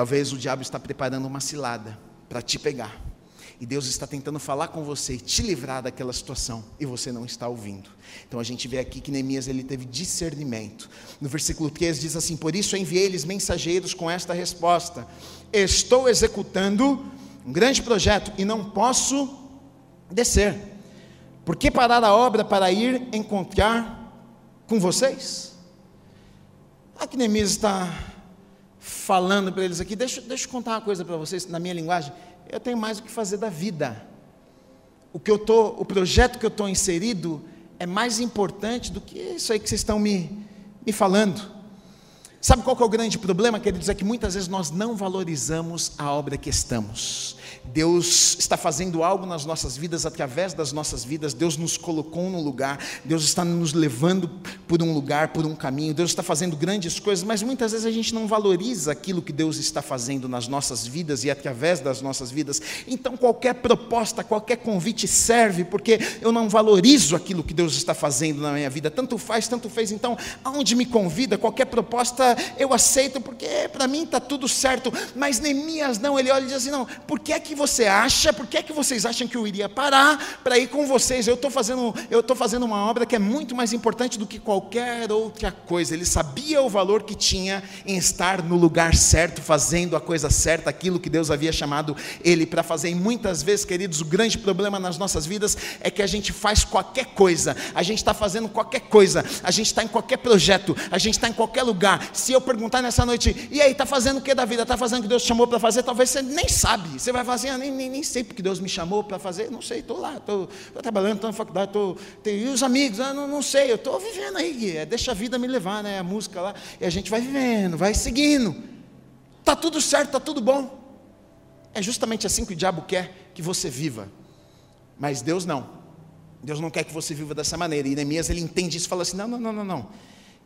Talvez o diabo está preparando uma cilada para te pegar. E Deus está tentando falar com você te livrar daquela situação e você não está ouvindo. Então a gente vê aqui que Neemias ele teve discernimento. No versículo 3 diz assim: Por isso enviei-lhes mensageiros com esta resposta: Estou executando um grande projeto e não posso descer. Por que parar a obra para ir encontrar com vocês? Aqui Neemias está falando para eles aqui. Deixa, deixa eu contar uma coisa para vocês, na minha linguagem eu tenho mais o que fazer da vida. O que eu tô, o projeto que eu estou inserido é mais importante do que isso aí que vocês estão me, me falando. Sabe qual é o grande problema, queridos? É que muitas vezes nós não valorizamos a obra que estamos. Deus está fazendo algo nas nossas vidas, através das nossas vidas, Deus nos colocou no lugar, Deus está nos levando por um lugar, por um caminho, Deus está fazendo grandes coisas, mas muitas vezes a gente não valoriza aquilo que Deus está fazendo nas nossas vidas e através das nossas vidas. Então, qualquer proposta, qualquer convite serve, porque eu não valorizo aquilo que Deus está fazendo na minha vida. Tanto faz, tanto fez. Então, aonde me convida, qualquer proposta eu aceito, porque para mim está tudo certo. Mas Neemias não, ele olha e diz assim: não, por que é que você acha, por que é que vocês acham que eu iria parar para ir com vocês? Eu estou fazendo, eu estou fazendo uma obra que é muito mais importante do que qualquer outra coisa. Ele sabia o valor que tinha em estar no lugar certo, fazendo a coisa certa, aquilo que Deus havia chamado ele para fazer. E muitas vezes, queridos, o grande problema nas nossas vidas é que a gente faz qualquer coisa, a gente está fazendo qualquer coisa, a gente está em qualquer projeto, a gente está em qualquer lugar. Se eu perguntar nessa noite, e aí, está fazendo o que da vida? Está fazendo o que Deus chamou para fazer? Talvez você nem sabe. Você vai fazer, ah, nem, nem, nem sei porque Deus me chamou para fazer, não sei, estou lá, estou trabalhando, estou na faculdade, estou. E os amigos, ah, não, não sei, eu estou vivendo aí, é, deixa a vida me levar, né? A música lá, e a gente vai vivendo, vai seguindo. Está tudo certo, está tudo bom. É justamente assim que o diabo quer que você viva. Mas Deus não. Deus não quer que você viva dessa maneira. E Neemias ele entende isso e fala assim: não, não, não, não, não.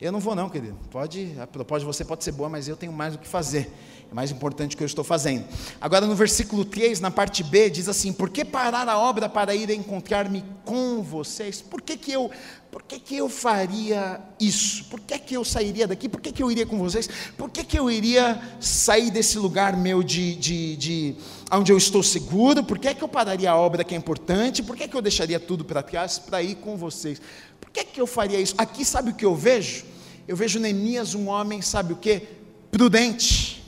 Eu não vou não, querido. Pode, a proposta de você pode ser boa, mas eu tenho mais o que fazer. É mais importante o que eu estou fazendo. Agora no versículo 3, na parte B, diz assim: Por que parar a obra para ir encontrar-me com vocês? Por que, que eu por que, que eu faria isso? Por que, que eu sairia daqui? Por que, que eu iria com vocês? Por que, que eu iria sair desse lugar meu de, de, de onde eu estou seguro? Por que, que eu pararia a obra que é importante? Por que, que eu deixaria tudo para trás para ir com vocês? Por que, que eu faria isso? Aqui sabe o que eu vejo? Eu vejo Neemias um homem, sabe o que? Prudente.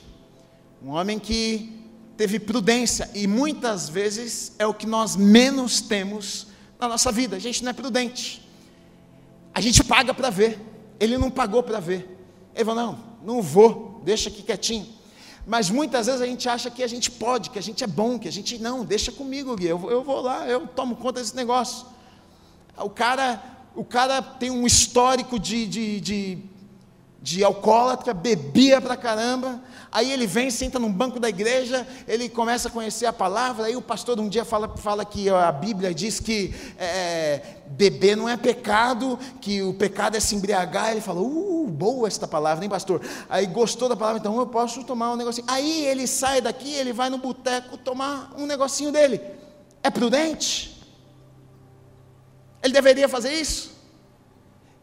Um homem que teve prudência. E muitas vezes é o que nós menos temos na nossa vida. A gente não é prudente. A gente paga para ver. Ele não pagou para ver. Ele falou: não, não vou, deixa aqui quietinho. Mas muitas vezes a gente acha que a gente pode, que a gente é bom, que a gente não, deixa comigo, Gui, eu, eu vou lá, eu tomo conta desse negócio. O cara, o cara tem um histórico de, de, de de alcoólatra, bebia pra caramba. Aí ele vem, senta num banco da igreja, ele começa a conhecer a palavra. Aí o pastor um dia fala, fala que a Bíblia diz que é, beber não é pecado, que o pecado é se embriagar. Ele fala, uh, boa esta palavra, hein, pastor? Aí gostou da palavra, então eu posso tomar um negocinho. Aí ele sai daqui, ele vai no boteco tomar um negocinho dele. É prudente? Ele deveria fazer isso?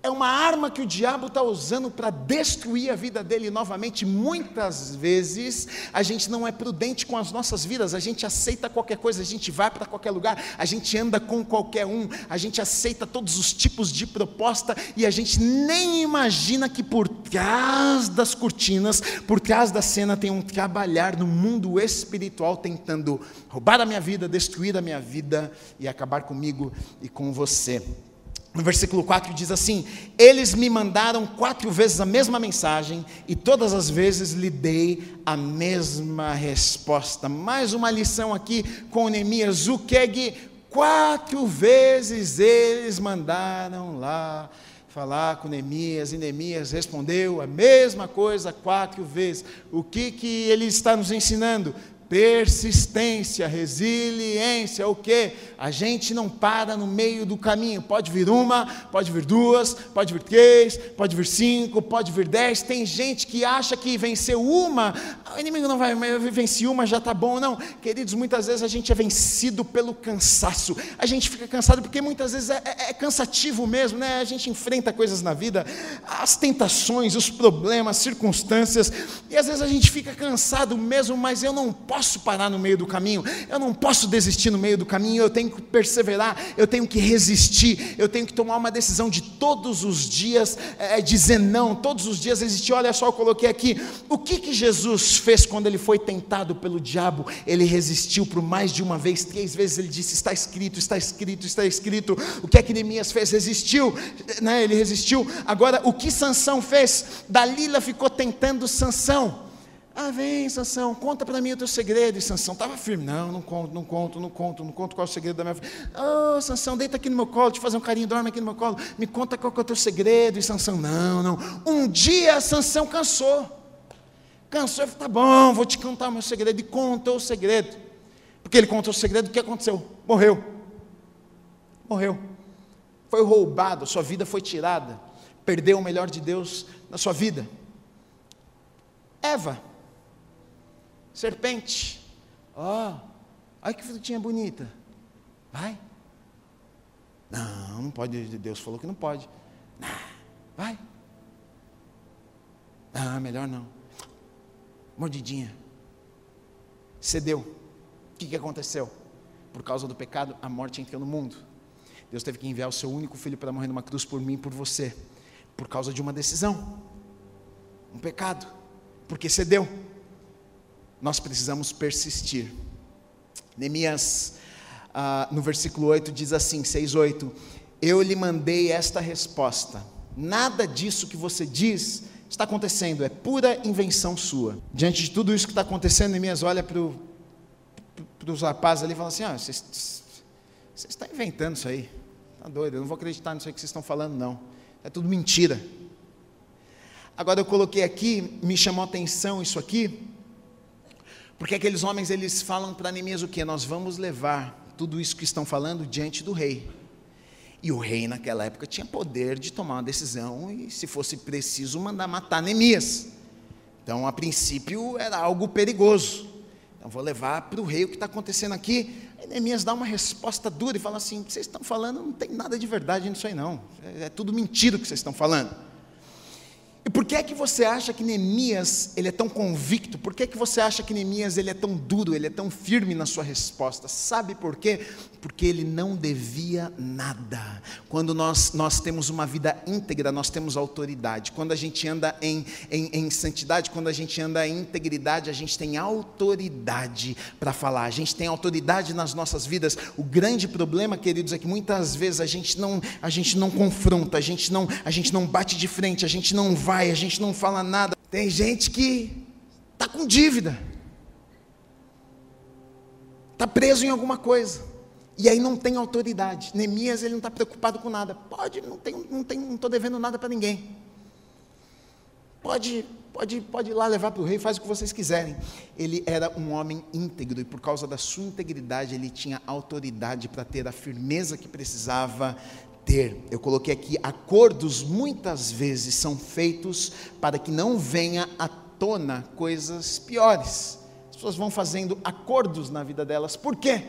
É uma arma que o diabo está usando para destruir a vida dele novamente. Muitas vezes a gente não é prudente com as nossas vidas, a gente aceita qualquer coisa, a gente vai para qualquer lugar, a gente anda com qualquer um, a gente aceita todos os tipos de proposta e a gente nem imagina que por trás das cortinas, por trás da cena, tem um trabalhar no mundo espiritual tentando roubar a minha vida, destruir a minha vida e acabar comigo e com você. No versículo 4 diz assim: Eles me mandaram quatro vezes a mesma mensagem e todas as vezes lhe dei a mesma resposta. Mais uma lição aqui com Neemias. O que quatro vezes eles mandaram lá falar com Neemias e Neemias respondeu a mesma coisa quatro vezes. O que que ele está nos ensinando? Persistência, resiliência, o que? A gente não para no meio do caminho. Pode vir uma, pode vir duas, pode vir três, pode vir cinco, pode vir dez. Tem gente que acha que venceu uma, o inimigo não vai vencer uma, já está bom. Não, queridos, muitas vezes a gente é vencido pelo cansaço. A gente fica cansado porque muitas vezes é, é, é cansativo mesmo, né? A gente enfrenta coisas na vida, as tentações, os problemas, circunstâncias, e às vezes a gente fica cansado mesmo, mas eu não posso posso parar no meio do caminho, eu não posso desistir no meio do caminho, eu tenho que perseverar, eu tenho que resistir, eu tenho que tomar uma decisão de todos os dias é, dizer não, todos os dias resistir. Olha só, eu coloquei aqui, o que, que Jesus fez quando ele foi tentado pelo diabo? Ele resistiu por mais de uma vez, três vezes ele disse: Está escrito, está escrito, está escrito. O que é que Neemias fez? Resistiu, né? ele resistiu. Agora, o que Sansão fez? Dalila ficou tentando Sansão. Ah, vem, Sansão, conta para mim o teu segredo. E Sansão estava firme. Não, não conto, não conto, não conto, não conto qual é o segredo da minha vida. Oh, Sansão, deita aqui no meu colo, te fazer um carinho, dorme aqui no meu colo. Me conta qual é o teu segredo. E Sansão, não, não. Um dia Sansão cansou. Cansou e falou, tá bom, vou te contar o meu segredo. E contou o segredo. Porque ele contou o segredo, o que aconteceu? Morreu. Morreu. Foi roubado, sua vida foi tirada. Perdeu o melhor de Deus na sua vida. Eva serpente. Ó, oh, olha que frutinha bonita. Vai. Não, não pode. Deus falou que não pode. Vai. Não, melhor não. Mordidinha. Cedeu. O que, que aconteceu? Por causa do pecado, a morte entrou no mundo. Deus teve que enviar o seu único filho para morrer numa cruz por mim e por você. Por causa de uma decisão. Um pecado. Porque cedeu nós precisamos persistir. Neemias, ah, no versículo 8, diz assim: 6, 8: Eu lhe mandei esta resposta. Nada disso que você diz está acontecendo, é pura invenção sua. Diante de tudo isso que está acontecendo, Neemias olha para os rapazes ali e fala assim: ah, vocês, estão inventando isso aí. Está doido, eu não vou acreditar nisso aí que vocês estão falando, não. É tudo mentira. Agora eu coloquei aqui, me chamou a atenção isso aqui, porque aqueles homens eles falam para Neemias o que? Nós vamos levar tudo isso que estão falando diante do rei. E o rei naquela época tinha poder de tomar uma decisão e, se fosse preciso, mandar matar Neemias. Então, a princípio, era algo perigoso. Então, vou levar para o rei o que está acontecendo aqui. Aí Neemias dá uma resposta dura e fala assim: vocês estão falando, não tem nada de verdade nisso aí, não. É, é tudo mentira o que vocês estão falando. E por que é que você acha que Neemias ele é tão convicto? Por que é que você acha que Neemias ele é tão duro, ele é tão firme na sua resposta? Sabe por quê? Porque ele não devia nada. Quando nós, nós temos uma vida íntegra, nós temos autoridade. Quando a gente anda em, em, em santidade, quando a gente anda em integridade, a gente tem autoridade para falar. A gente tem autoridade nas nossas vidas. O grande problema, queridos, é que muitas vezes a gente não, a gente não confronta, a gente não, a gente não bate de frente, a gente não vai vai, a gente não fala nada. Tem gente que está com dívida, está preso em alguma coisa, e aí não tem autoridade. Neemias ele não está preocupado com nada. Pode, não tem, não tem, não estou devendo nada para ninguém. Pode, pode, pode ir lá levar para o rei, faz o que vocês quiserem. Ele era um homem íntegro e por causa da sua integridade ele tinha autoridade para ter a firmeza que precisava ter. Eu coloquei aqui: acordos muitas vezes são feitos para que não venha à tona coisas piores. As pessoas vão fazendo acordos na vida delas, por quê?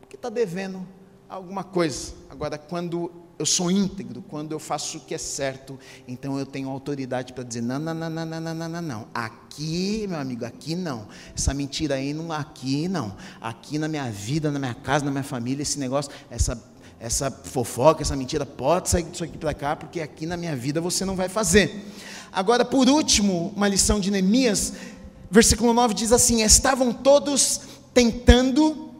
Porque está devendo alguma coisa. Agora, quando eu sou íntegro, quando eu faço o que é certo, então eu tenho autoridade para dizer: não, não, não, não, não, não, não, não, aqui, meu amigo, aqui não, essa mentira aí não, aqui não, aqui na minha vida, na minha casa, na minha família, esse negócio, essa essa fofoca, essa mentira, pode sair disso aqui para cá, porque aqui na minha vida você não vai fazer. Agora, por último, uma lição de Neemias, versículo 9 diz assim: Estavam todos tentando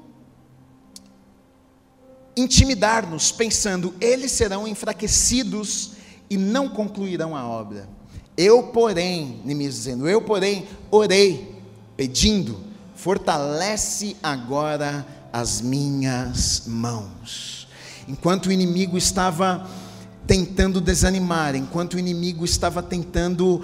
intimidar-nos, pensando, eles serão enfraquecidos e não concluirão a obra. Eu, porém, Neemias dizendo, eu, porém, orei, pedindo, fortalece agora as minhas mãos. Enquanto o inimigo estava tentando desanimar, enquanto o inimigo estava tentando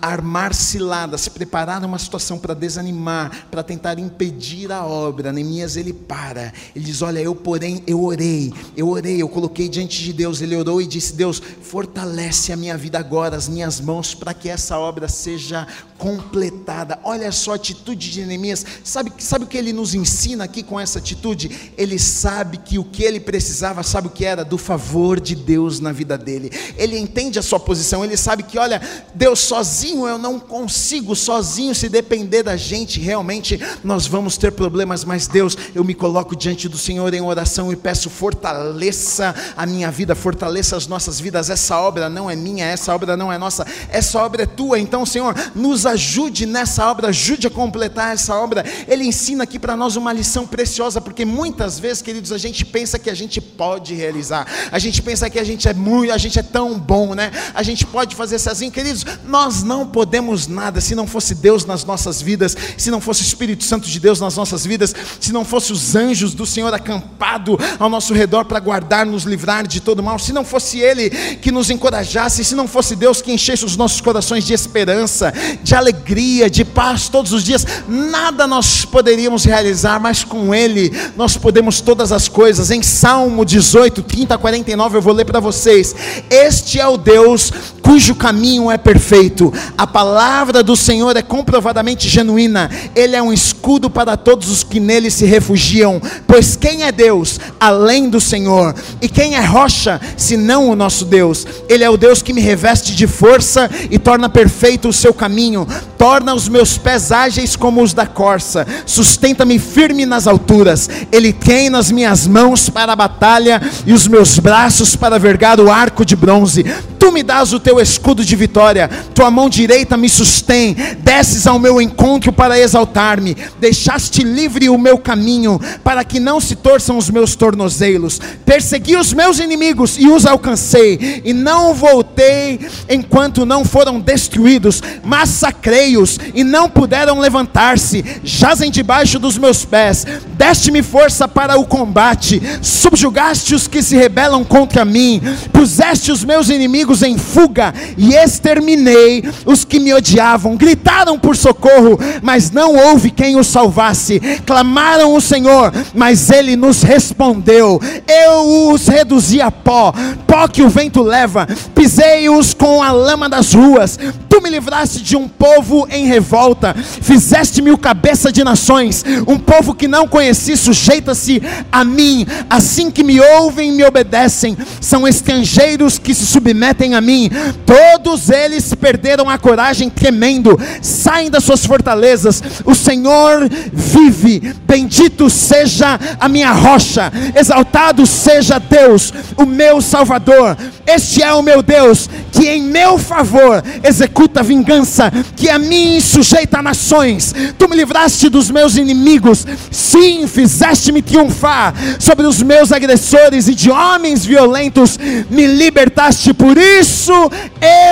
armar ciladas, preparar uma situação para desanimar, para tentar impedir a obra, Neemias ele para, ele diz: Olha, eu porém, eu orei, eu orei, eu coloquei diante de Deus, ele orou e disse: Deus, fortalece a minha vida agora, as minhas mãos, para que essa obra seja completada. Olha só a atitude de Neemias, sabe, sabe o que ele nos ensina aqui com essa atitude? Ele sabe que o que ele precisava, sabe o que era? Do favor de Deus Deus na vida dele. Ele entende a sua posição, ele sabe que, olha, Deus sozinho eu não consigo, sozinho, se depender da gente, realmente nós vamos ter problemas, mas Deus, eu me coloco diante do Senhor em oração e peço, fortaleça a minha vida, fortaleça as nossas vidas. Essa obra não é minha, essa obra não é nossa, essa obra é tua. Então, Senhor, nos ajude nessa obra, ajude a completar essa obra. Ele ensina aqui para nós uma lição preciosa, porque muitas vezes, queridos, a gente pensa que a gente pode realizar, a gente pensa que a gente é muito, a gente é tão bom, né? A gente pode fazer sozinho, queridos. Nós não podemos nada se não fosse Deus nas nossas vidas, se não fosse o Espírito Santo de Deus nas nossas vidas, se não fosse os anjos do Senhor acampado ao nosso redor para guardar, nos livrar de todo mal, se não fosse Ele que nos encorajasse, se não fosse Deus que enchesse os nossos corações de esperança, de alegria, de paz todos os dias, nada nós poderíamos realizar, mas com Ele nós podemos todas as coisas. Em Salmo 18, 30 a 49, eu vou ler para vocês. Este é o Deus cujo caminho é perfeito. A palavra do Senhor é comprovadamente genuína. Ele é um escudo para todos os que nele se refugiam. Pois quem é Deus além do Senhor? E quem é rocha senão o nosso Deus? Ele é o Deus que me reveste de força e torna perfeito o seu caminho. Torna os meus pés ágeis como os da corça. Sustenta-me firme nas alturas. Ele tem nas minhas mãos para a batalha e os meus braços para vergar o arco de bronze. Tu me dás o teu escudo de vitória, tua mão direita me sustém, desces ao meu encontro para exaltar-me, deixaste livre o meu caminho, para que não se torçam os meus tornozelos. Persegui os meus inimigos e os alcancei, e não voltei enquanto não foram destruídos, massacrei-os e não puderam levantar-se, jazem debaixo dos meus pés, deste-me força para o combate, subjugaste os que se rebelam contra mim, puseste os meus inimigos em fuga e exterminei os que me odiavam. Gritaram por socorro, mas não houve quem os salvasse. Clamaram o Senhor, mas ele nos respondeu. Eu os reduzi a pó, pó que o vento leva. Pisei-os com a lama das ruas. Tu me livraste de um povo em revolta. Fizeste-me o cabeça de nações. Um povo que não conheci sujeita-se a mim. Assim que me ouvem, me obedecem. São estrangeiros que se submetem a mim, todos eles perderam a coragem, tremendo, saem das suas fortalezas. O Senhor vive, bendito seja a minha rocha, exaltado seja Deus, o meu Salvador. Este é o meu Deus, que em meu favor executa vingança, que a mim sujeita nações. Tu me livraste dos meus inimigos, sim, fizeste-me triunfar sobre os meus agressores e de homens violentos, me libertaste por isso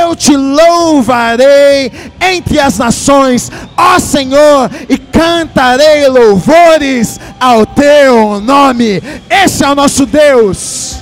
eu te louvarei entre as nações, ó Senhor, e cantarei louvores ao teu nome. Esse é o nosso Deus.